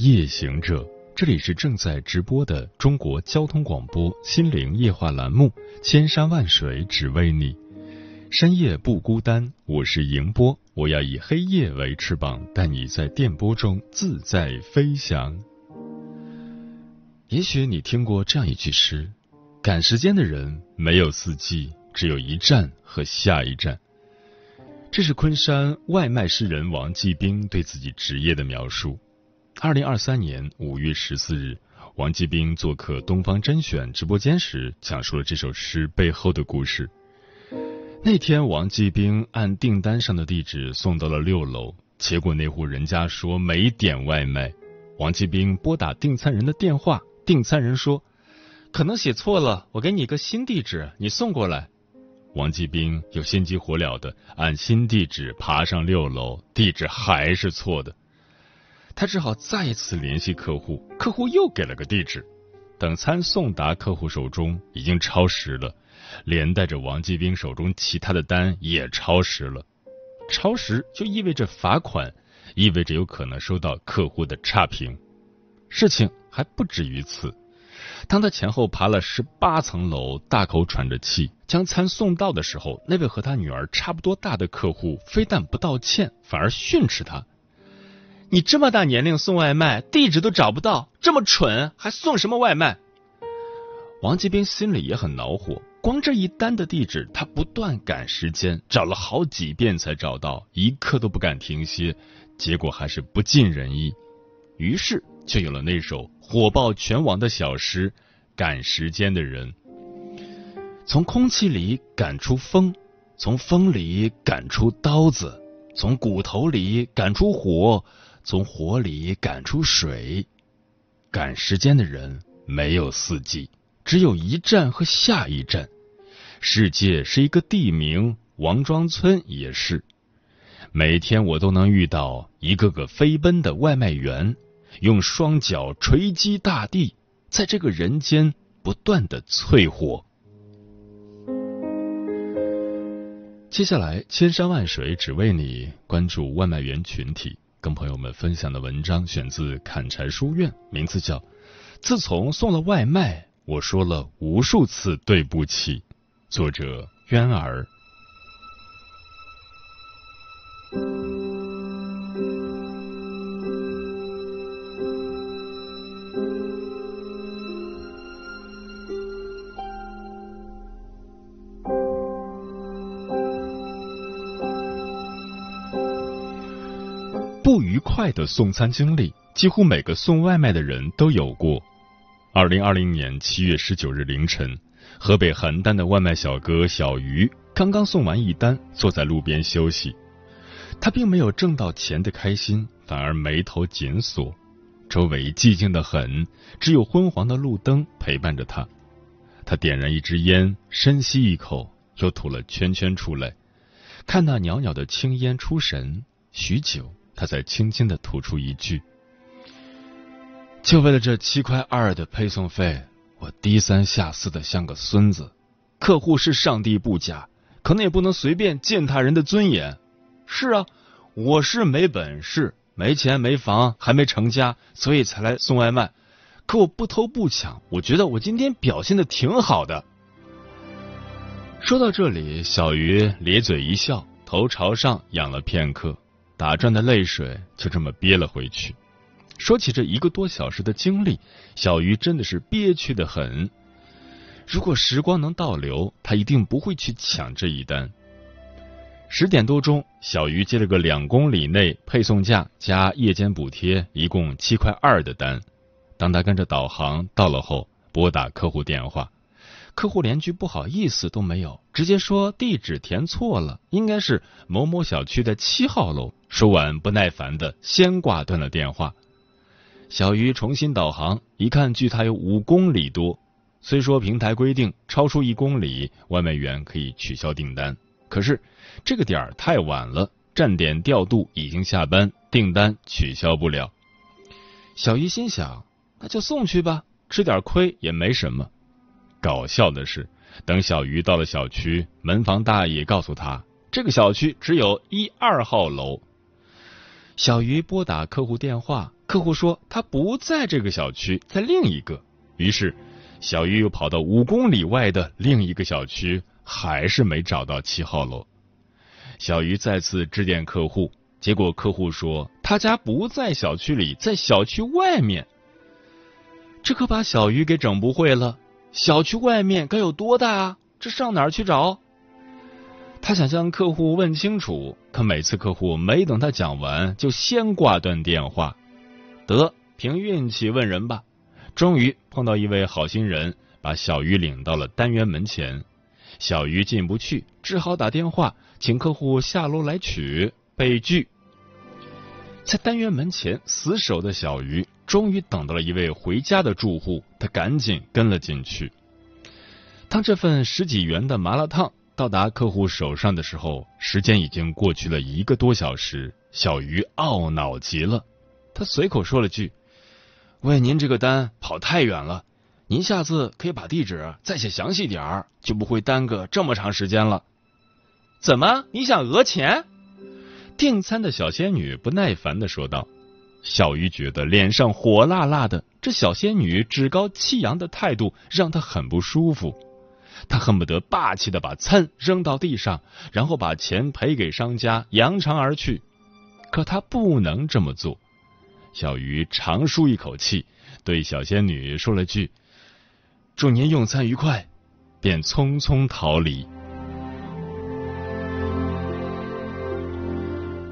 夜行者，这里是正在直播的中国交通广播心灵夜话栏目《千山万水只为你》，深夜不孤单，我是迎波，我要以黑夜为翅膀，带你在电波中自在飞翔。也许你听过这样一句诗：赶时间的人没有四季，只有一站和下一站。这是昆山外卖诗人王继兵对自己职业的描述。二零二三年五月十四日，王继兵做客东方甄选直播间时，讲述了这首诗背后的故事。那天，王继兵按订单上的地址送到了六楼，结果那户人家说没点外卖。王继兵拨打订餐人的电话，订餐人说：“可能写错了，我给你个新地址，你送过来。”王继兵又心急火燎的按新地址爬上六楼，地址还是错的，他只好再一次联系客户，客户又给了个地址。等餐送达客户手中，已经超时了，连带着王继兵手中其他的单也超时了。超时就意味着罚款，意味着有可能收到客户的差评。事情还不止于此。当他前后爬了十八层楼，大口喘着气将餐送到的时候，那位和他女儿差不多大的客户非但不道歉，反而训斥他：“你这么大年龄送外卖，地址都找不到，这么蠢还送什么外卖？”王继兵心里也很恼火，光这一单的地址，他不断赶时间，找了好几遍才找到，一刻都不敢停歇，结果还是不尽人意，于是就有了那首。火爆全网的小诗《赶时间的人》，从空气里赶出风，从风里赶出刀子，从骨头里赶出火，从火里赶出水。赶时间的人没有四季，只有一站和下一站。世界是一个地名，王庄村也是。每天我都能遇到一个个飞奔的外卖员。用双脚锤击大地，在这个人间不断的淬火。接下来，千山万水只为你，关注外卖员群体，跟朋友们分享的文章选自砍柴书院，名字叫《自从送了外卖，我说了无数次对不起》，作者渊儿。快的送餐经历，几乎每个送外卖的人都有过。二零二零年七月十九日凌晨，河北邯郸的外卖小哥小鱼刚刚送完一单，坐在路边休息。他并没有挣到钱的开心，反而眉头紧锁。周围寂静的很，只有昏黄的路灯陪伴着他。他点燃一支烟，深吸一口，又吐了圈圈出来，看那袅袅的青烟出神，许久。他才轻轻的吐出一句：“就为了这七块二的配送费，我低三下四的像个孙子。客户是上帝不假，可能也不能随便践踏人的尊严。是啊，我是没本事、没钱、没房，还没成家，所以才来送外卖。可我不偷不抢，我觉得我今天表现的挺好的。”说到这里，小鱼咧嘴一笑，头朝上仰了片刻。打转的泪水就这么憋了回去。说起这一个多小时的经历，小鱼真的是憋屈的很。如果时光能倒流，他一定不会去抢这一单。十点多钟，小鱼接了个两公里内配送价加夜间补贴，一共七块二的单。当他跟着导航到了后，拨打客户电话。客户连句不好意思都没有，直接说地址填错了，应该是某某小区的七号楼。说完，不耐烦的先挂断了电话。小鱼重新导航，一看距他有五公里多。虽说平台规定超出一公里，外卖员可以取消订单，可是这个点儿太晚了，站点调度已经下班，订单取消不了。小鱼心想，那就送去吧，吃点亏也没什么。搞笑的是，等小鱼到了小区，门房大爷告诉他，这个小区只有一二号楼。小鱼拨打客户电话，客户说他不在这个小区，在另一个。于是。小鱼又跑到五公里外的另一个小区，还是没找到七号楼。小鱼再次致电客户，结果客户说他家不在小区里，在小区外面。这可把小鱼给整不会了。小区外面该有多大啊？这上哪儿去找？他想向客户问清楚，可每次客户没等他讲完，就先挂断电话。得凭运气问人吧。终于碰到一位好心人，把小鱼领到了单元门前。小鱼进不去，只好打电话请客户下楼来取。被拒。在单元门前死守的小鱼，终于等到了一位回家的住户，他赶紧跟了进去。当这份十几元的麻辣烫到达客户手上的时候，时间已经过去了一个多小时。小鱼懊恼极了，他随口说了句。喂，您这个单跑太远了，您下次可以把地址再写详细点儿，就不会耽搁这么长时间了。怎么，你想讹钱？订餐的小仙女不耐烦的说道。小鱼觉得脸上火辣辣的，这小仙女趾高气扬的态度让他很不舒服，他恨不得霸气的把餐扔到地上，然后把钱赔给商家，扬长而去。可他不能这么做。小鱼长舒一口气，对小仙女说了句：“祝您用餐愉快。”便匆匆逃离。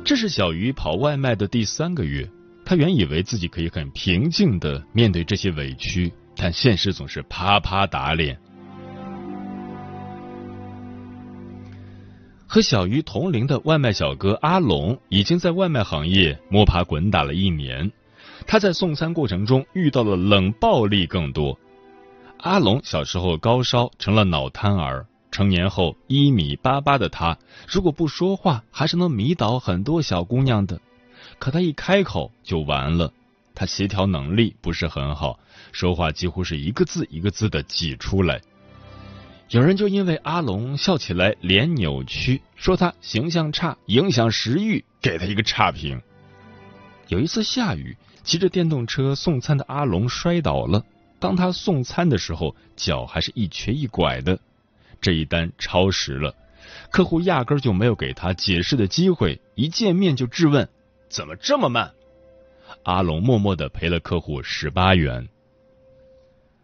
这是小鱼跑外卖的第三个月，他原以为自己可以很平静的面对这些委屈，但现实总是啪啪打脸。和小鱼同龄的外卖小哥阿龙，已经在外卖行业摸爬滚打了一年。他在送餐过程中遇到了冷暴力更多。阿龙小时候高烧，成了脑瘫儿。成年后一米八八的他，如果不说话，还是能迷倒很多小姑娘的。可他一开口就完了。他协调能力不是很好，说话几乎是一个字一个字的挤出来。有人就因为阿龙笑起来脸扭曲，说他形象差，影响食欲，给他一个差评。有一次下雨，骑着电动车送餐的阿龙摔倒了。当他送餐的时候，脚还是一瘸一拐的。这一单超时了，客户压根就没有给他解释的机会，一见面就质问：“怎么这么慢？”阿龙默默的赔了客户十八元。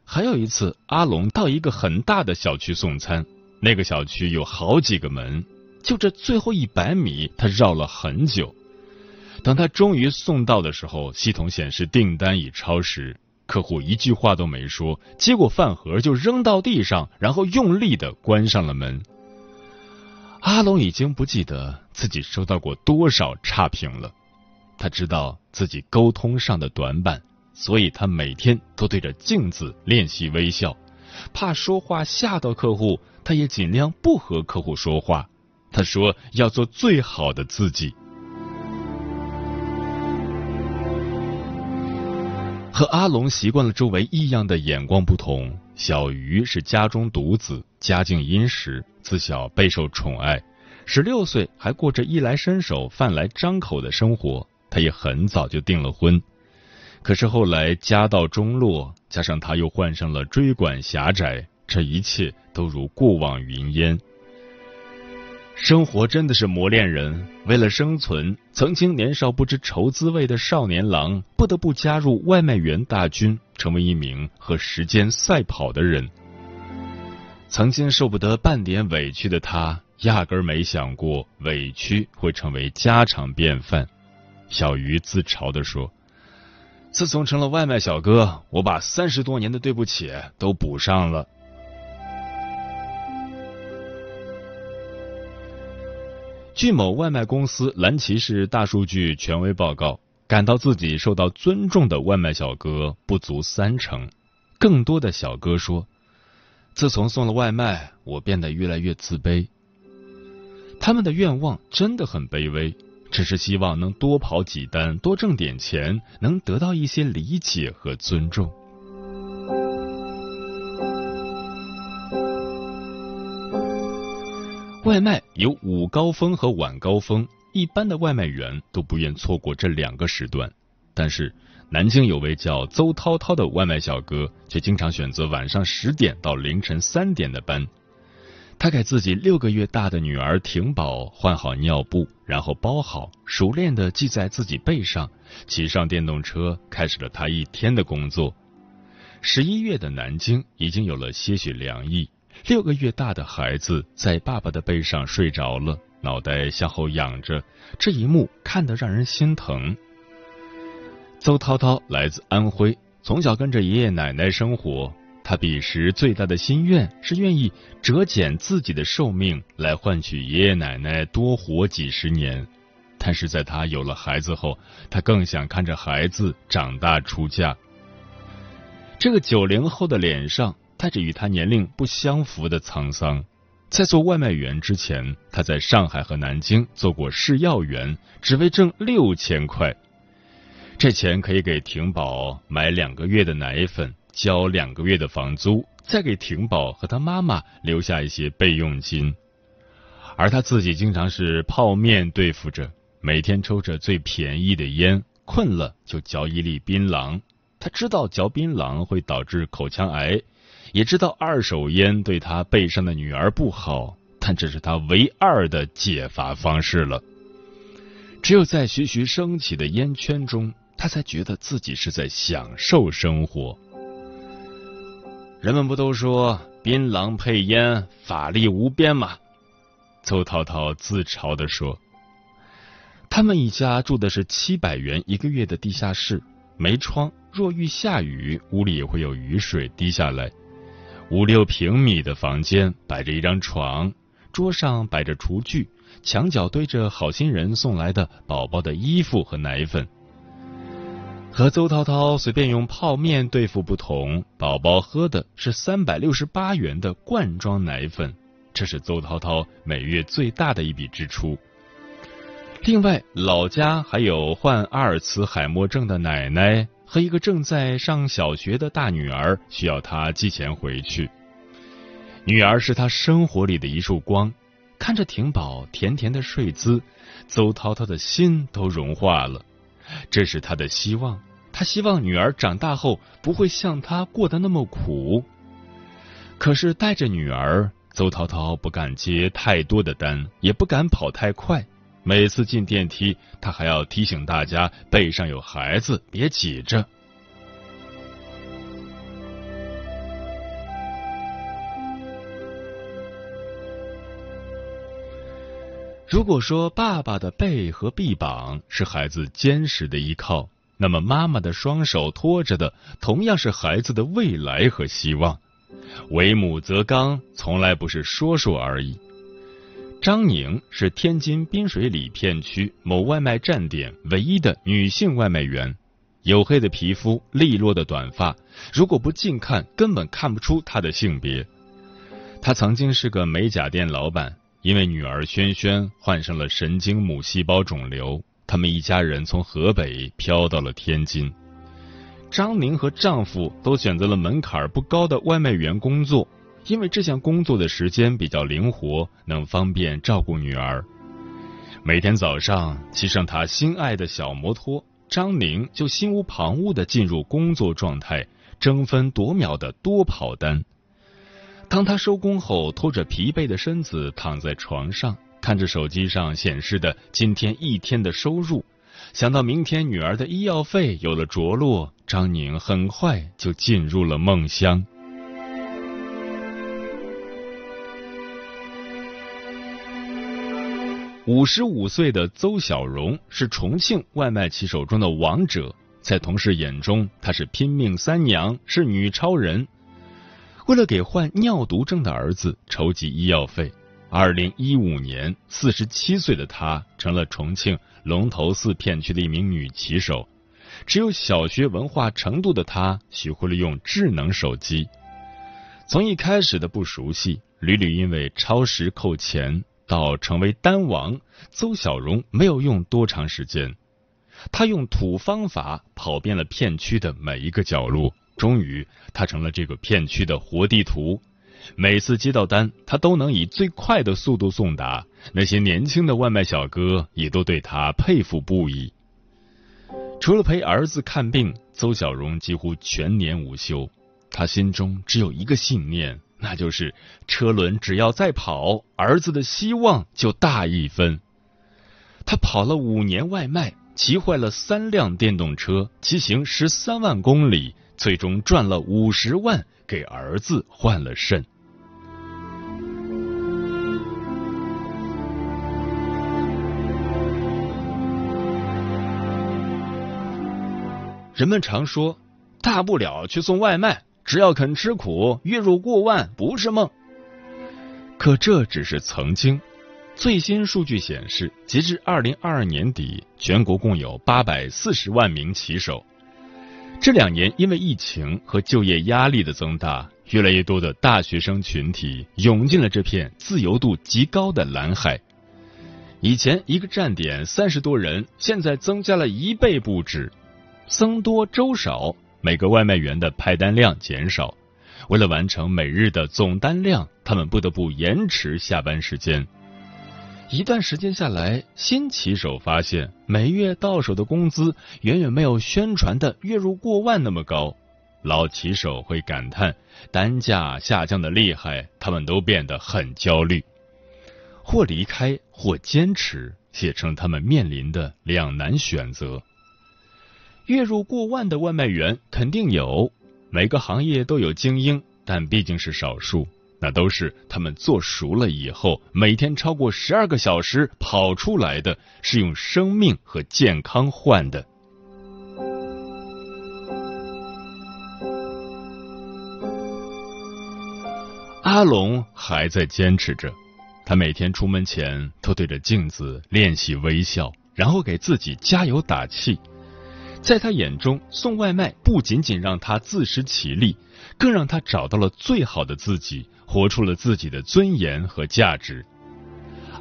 还有一次，阿龙到一个很大的小区送餐，那个小区有好几个门，就这最后一百米，他绕了很久。等他终于送到的时候，系统显示订单已超时，客户一句话都没说，接过饭盒就扔到地上，然后用力的关上了门。阿龙已经不记得自己收到过多少差评了，他知道自己沟通上的短板。所以他每天都对着镜子练习微笑，怕说话吓到客户，他也尽量不和客户说话。他说要做最好的自己。和阿龙习惯了周围异样的眼光不同，小鱼是家中独子，家境殷实，自小备受宠爱，十六岁还过着衣来伸手、饭来张口的生活。他也很早就订了婚。可是后来家道中落，加上他又患上了椎管狭窄，这一切都如过往云烟。生活真的是磨练人，为了生存，曾经年少不知愁滋味的少年郎，不得不加入外卖员大军，成为一名和时间赛跑的人。曾经受不得半点委屈的他，压根儿没想过委屈会成为家常便饭。小鱼自嘲地说。自从成了外卖小哥，我把三十多年的对不起都补上了。据某外卖公司蓝骑士大数据权威报告，感到自己受到尊重的外卖小哥不足三成，更多的小哥说：“自从送了外卖，我变得越来越自卑。”他们的愿望真的很卑微，只是希望能多跑几单，多挣点钱，能得到一些理解和尊重。外卖有午高峰和晚高峰，一般的外卖员都不愿错过这两个时段。但是，南京有位叫邹涛涛的外卖小哥，却经常选择晚上十点到凌晨三点的班。他给自己六个月大的女儿婷宝换好尿布，然后包好，熟练的系在自己背上，骑上电动车，开始了他一天的工作。十一月的南京已经有了些许凉意。六个月大的孩子在爸爸的背上睡着了，脑袋向后仰着，这一幕看得让人心疼。邹涛涛来自安徽，从小跟着爷爷奶奶生活。他彼时最大的心愿是愿意折减自己的寿命，来换取爷爷奶奶多活几十年。但是在他有了孩子后，他更想看着孩子长大出嫁。这个九零后的脸上。带着与他年龄不相符的沧桑，在做外卖员之前，他在上海和南京做过试药员，只为挣六千块。这钱可以给婷宝买两个月的奶粉，交两个月的房租，再给婷宝和他妈妈留下一些备用金。而他自己经常是泡面对付着，每天抽着最便宜的烟，困了就嚼一粒槟榔。他知道嚼槟榔会导致口腔癌。也知道二手烟对他背上的女儿不好，但这是他唯二的解乏方式了。只有在徐徐升起的烟圈中，他才觉得自己是在享受生活。人们不都说槟榔配烟法力无边吗？邹涛涛自嘲地说。他们一家住的是七百元一个月的地下室，没窗，若遇下雨，屋里也会有雨水滴下来。五六平米的房间摆着一张床，桌上摆着厨具，墙角堆着好心人送来的宝宝的衣服和奶粉。和邹涛涛随便用泡面对付不同，宝宝喝的是三百六十八元的罐装奶粉，这是邹涛涛每月最大的一笔支出。另外，老家还有患阿尔茨海默症的奶奶。和一个正在上小学的大女儿需要他寄钱回去。女儿是他生活里的一束光，看着婷宝甜甜的睡姿，邹涛涛的心都融化了。这是他的希望，他希望女儿长大后不会像他过得那么苦。可是带着女儿，邹涛涛不敢接太多的单，也不敢跑太快。每次进电梯，他还要提醒大家背上有孩子，别挤着。如果说爸爸的背和臂膀是孩子坚实的依靠，那么妈妈的双手托着的同样是孩子的未来和希望。为母则刚，从来不是说说而已。张宁是天津滨水里片区某外卖站点唯一的女性外卖员，黝黑的皮肤，利落的短发，如果不近看，根本看不出她的性别。她曾经是个美甲店老板，因为女儿萱萱患上了神经母细胞肿瘤，他们一家人从河北飘到了天津。张宁和丈夫都选择了门槛不高的外卖员工作。因为这项工作的时间比较灵活，能方便照顾女儿。每天早上骑上他心爱的小摩托，张宁就心无旁骛的进入工作状态，争分夺秒的多跑单。当他收工后，拖着疲惫的身子躺在床上，看着手机上显示的今天一天的收入，想到明天女儿的医药费有了着落，张宁很快就进入了梦乡。五十五岁的邹小荣是重庆外卖骑手中的王者，在同事眼中，她是拼命三娘，是女超人。为了给患尿毒症的儿子筹集医药费，二零一五年，四十七岁的她成了重庆龙头寺片区的一名女骑手。只有小学文化程度的她，学会了用智能手机。从一开始的不熟悉，屡屡因为超时扣钱，到成为单王，邹小荣没有用多长时间。他用土方法跑遍了片区的每一个角落，终于，他成了这个片区的活地图。每次接到单，他都能以最快的速度送达。那些年轻的外卖小哥也都对他佩服不已。除了陪儿子看病，邹小荣几乎全年无休。他心中只有一个信念，那就是车轮只要再跑，儿子的希望就大一分。他跑了五年外卖，骑坏了三辆电动车，骑行十三万公里，最终赚了五十万，给儿子换了肾。人们常说，大不了去送外卖，只要肯吃苦，月入过万不是梦。可这只是曾经。最新数据显示，截至二零二二年底，全国共有八百四十万名骑手。这两年，因为疫情和就业压力的增大，越来越多的大学生群体涌进了这片自由度极高的蓝海。以前一个站点三十多人，现在增加了一倍不止。僧多粥少，每个外卖员的派单量减少。为了完成每日的总单量，他们不得不延迟下班时间。一段时间下来，新骑手发现每月到手的工资远远没有宣传的月入过万那么高。老骑手会感叹单价下降的厉害，他们都变得很焦虑。或离开，或坚持，写成他们面临的两难选择。月入过万的外卖员肯定有，每个行业都有精英，但毕竟是少数。那都是他们做熟了以后，每天超过十二个小时跑出来的，是用生命和健康换的。阿龙还在坚持着，他每天出门前都对着镜子练习微笑，然后给自己加油打气。在他眼中，送外卖不仅仅让他自食其力，更让他找到了最好的自己，活出了自己的尊严和价值。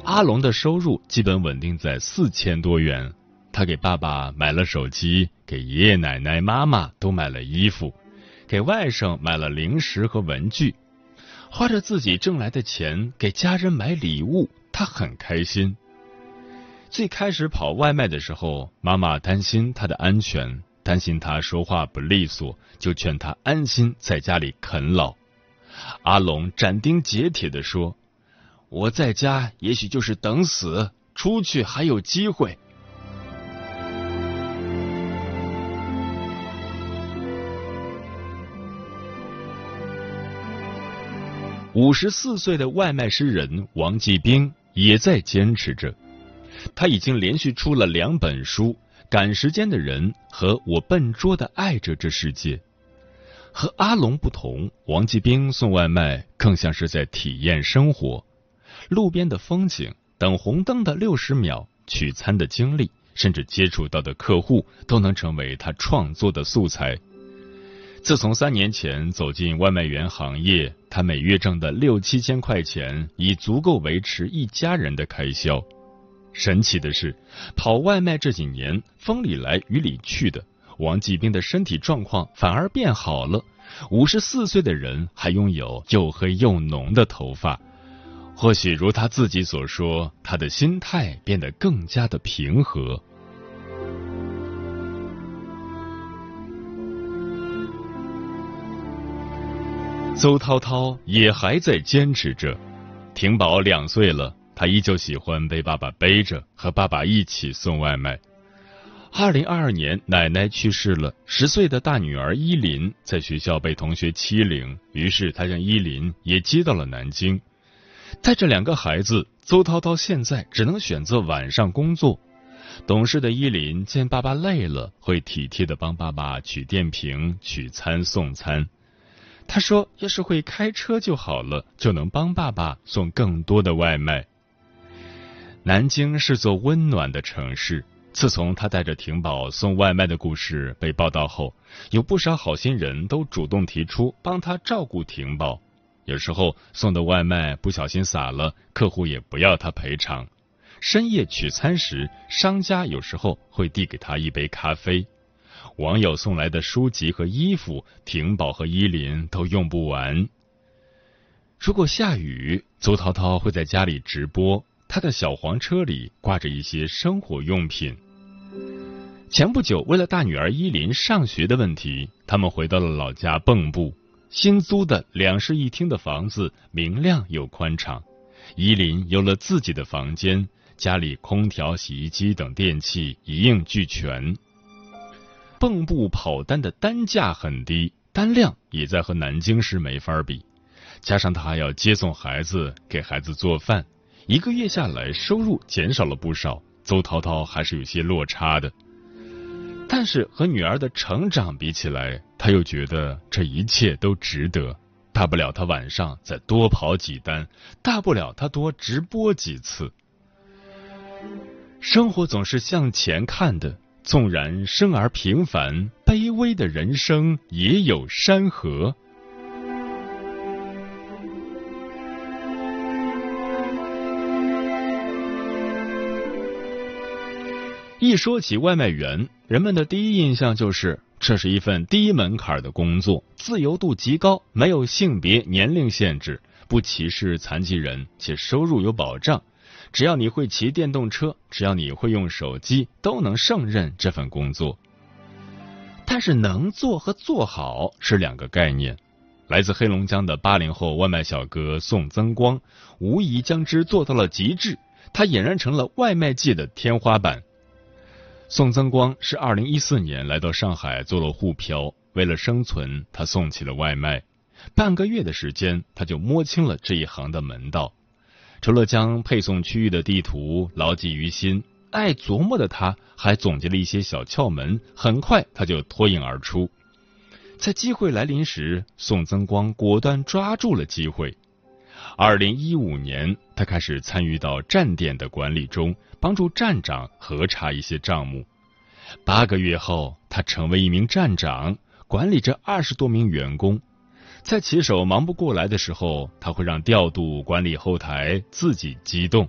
阿龙的收入基本稳定在四千多元，他给爸爸买了手机，给爷爷奶奶、妈妈都买了衣服，给外甥买了零食和文具，花着自己挣来的钱给家人买礼物，他很开心。最开始跑外卖的时候，妈妈担心他的安全，担心他说话不利索，就劝他安心在家里啃老。阿龙斩钉截铁的说：“我在家也许就是等死，出去还有机会。”五十四岁的外卖诗人王继兵也在坚持着。他已经连续出了两本书，《赶时间的人》和《我笨拙的爱着这世界》。和阿龙不同，王继兵送外卖更像是在体验生活。路边的风景、等红灯的六十秒、取餐的经历，甚至接触到的客户，都能成为他创作的素材。自从三年前走进外卖员行业，他每月挣的六七千块钱，已足够维持一家人的开销。神奇的是，跑外卖这几年风里来雨里去的，王继兵的身体状况反而变好了。五十四岁的人还拥有又黑又浓的头发，或许如他自己所说，他的心态变得更加的平和。邹涛涛也还在坚持着，婷宝两岁了。他依旧喜欢被爸爸背着，和爸爸一起送外卖。二零二二年，奶奶去世了，十岁的大女儿依林在学校被同学欺凌，于是他将依林也接到了南京。带着两个孩子，邹涛涛现在只能选择晚上工作。懂事的依林见爸爸累了，会体贴的帮爸爸取电瓶、取餐、送餐。他说：“要是会开车就好了，就能帮爸爸送更多的外卖。”南京是座温暖的城市。自从他带着婷宝送外卖的故事被报道后，有不少好心人都主动提出帮他照顾婷宝。有时候送的外卖不小心洒了，客户也不要他赔偿。深夜取餐时，商家有时候会递给他一杯咖啡。网友送来的书籍和衣服，婷宝和依林都用不完。如果下雨，邹涛涛会在家里直播，他的小黄车里挂着一些生活用品。前不久，为了大女儿依林上学的问题，他们回到了老家蚌埠。新租的两室一厅的房子明亮又宽敞，依林有了自己的房间，家里空调、洗衣机等电器一应俱全。蚌埠跑单的单价很低，单量也在和南京市没法比。加上他还要接送孩子，给孩子做饭，一个月下来收入减少了不少。邹涛涛还是有些落差的。但是和女儿的成长比起来，他又觉得这一切都值得。大不了他晚上再多跑几单，大不了他多直播几次。生活总是向前看的，纵然生而平凡，卑微的人生也有山河。一说起外卖员，人们的第一印象就是这是一份低门槛的工作，自由度极高，没有性别、年龄限制，不歧视残疾人，且收入有保障。只要你会骑电动车，只要你会用手机，都能胜任这份工作。但是，能做和做好是两个概念。来自黑龙江的八零后外卖小哥宋增光，无疑将之做到了极致，他俨然成了外卖界的天花板。宋增光是二零一四年来到上海做了沪漂，为了生存，他送起了外卖。半个月的时间，他就摸清了这一行的门道。除了将配送区域的地图牢记于心，爱琢磨的他还总结了一些小窍门。很快，他就脱颖而出。在机会来临时，宋增光果断抓住了机会。二零一五年，他开始参与到站点的管理中，帮助站长核查一些账目。八个月后，他成为一名站长，管理着二十多名员工。在骑手忙不过来的时候，他会让调度管理后台自己机动。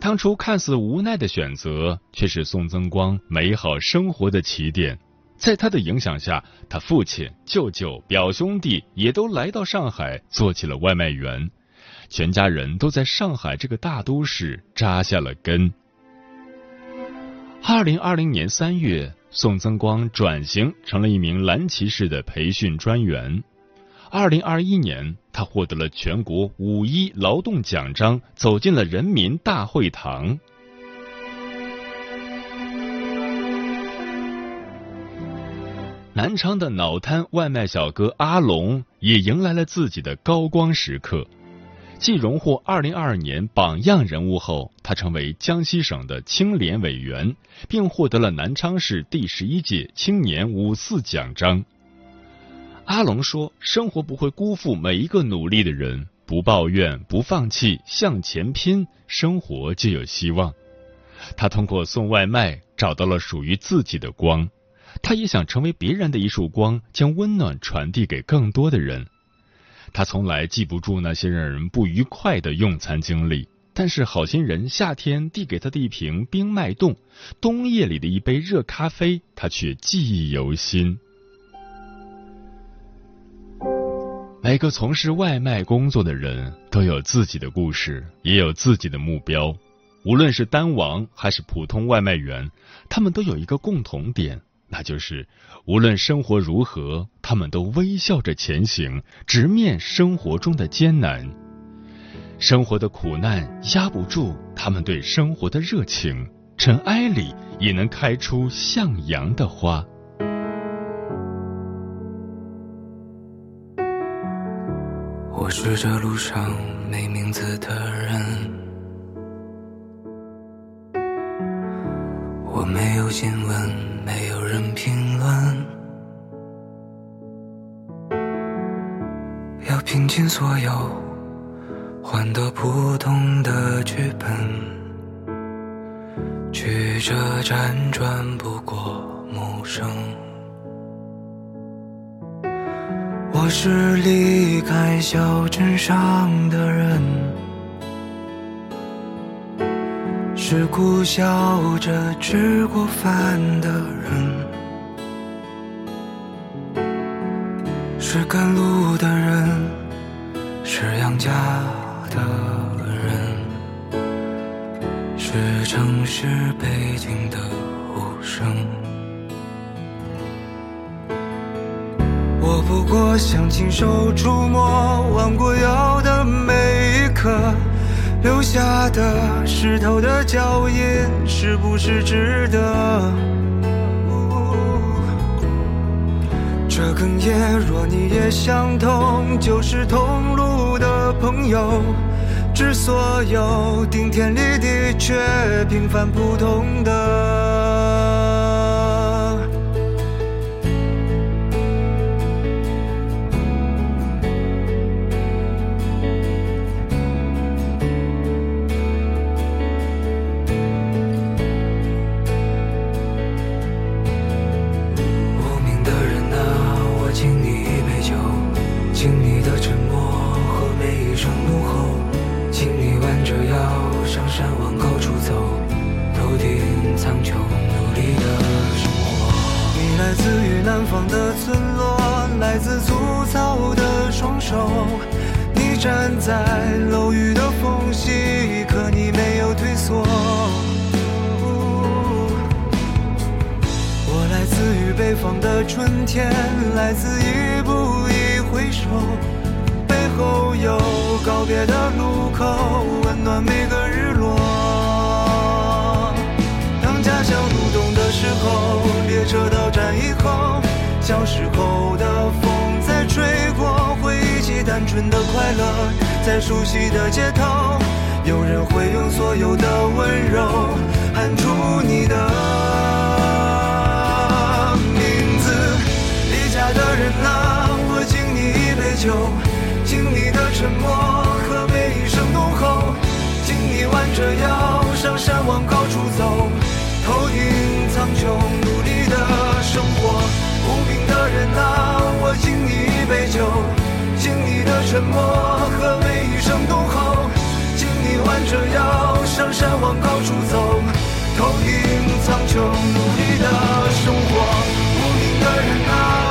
当初看似无奈的选择，却是宋增光美好生活的起点。在他的影响下，他父亲、舅舅、表兄弟也都来到上海做起了外卖员，全家人都在上海这个大都市扎下了根。二零二零年三月，宋增光转型成了一名蓝骑士的培训专员。二零二一年，他获得了全国五一劳动奖章，走进了人民大会堂。南昌的脑瘫外卖小哥阿龙也迎来了自己的高光时刻，继荣获二零二二年榜样人物后，他成为江西省的青联委员，并获得了南昌市第十一届青年五四奖章。阿龙说：“生活不会辜负每一个努力的人，不抱怨，不放弃，向前拼，生活就有希望。”他通过送外卖找到了属于自己的光。他也想成为别人的一束光，将温暖传递给更多的人。他从来记不住那些让人不愉快的用餐经历，但是好心人夏天递给他的一瓶冰脉冻，冬夜里的一杯热咖啡，他却记忆犹新。每个从事外卖工作的人都有自己的故事，也有自己的目标。无论是单王还是普通外卖员，他们都有一个共同点。那就是，无论生活如何，他们都微笑着前行，直面生活中的艰难。生活的苦难压不住他们对生活的热情，尘埃里也能开出向阳的花。我是这路上没名字的人，我没有新闻。没有人评论，要拼尽所有，换得普通的剧本。曲折辗转，不过陌生。我是离开小镇上的人，是苦笑着吃过饭的人。是赶路的人，是养家的人，是城市背景的无声。我不过想亲手触摸弯过腰的每一刻，留下的湿透的脚印，是不是值得？这哽咽，若你也相同，就是同路的朋友。致所有顶天立地却平凡普通的。方的村落来自粗糙的双手，你站在楼宇的缝隙，可你没有退缩。我来自于北方的春天，来自一步一回首，背后有告别的路口，温暖每个日落。当家乡入冬的时候，列车的。小时候的风在吹过，回忆起单纯的快乐，在熟悉的街头，有人会用所有的温柔喊出你的名字。离家。的人啊，我敬你一杯酒，敬你的沉默和每一声怒吼，敬你弯着腰上山往高处走，头顶苍穹，人啊，我敬你一杯酒，敬你的沉默和每一声怒吼，敬你弯着腰上山往高处走，头顶苍穹，努力的生活。无名的人啊。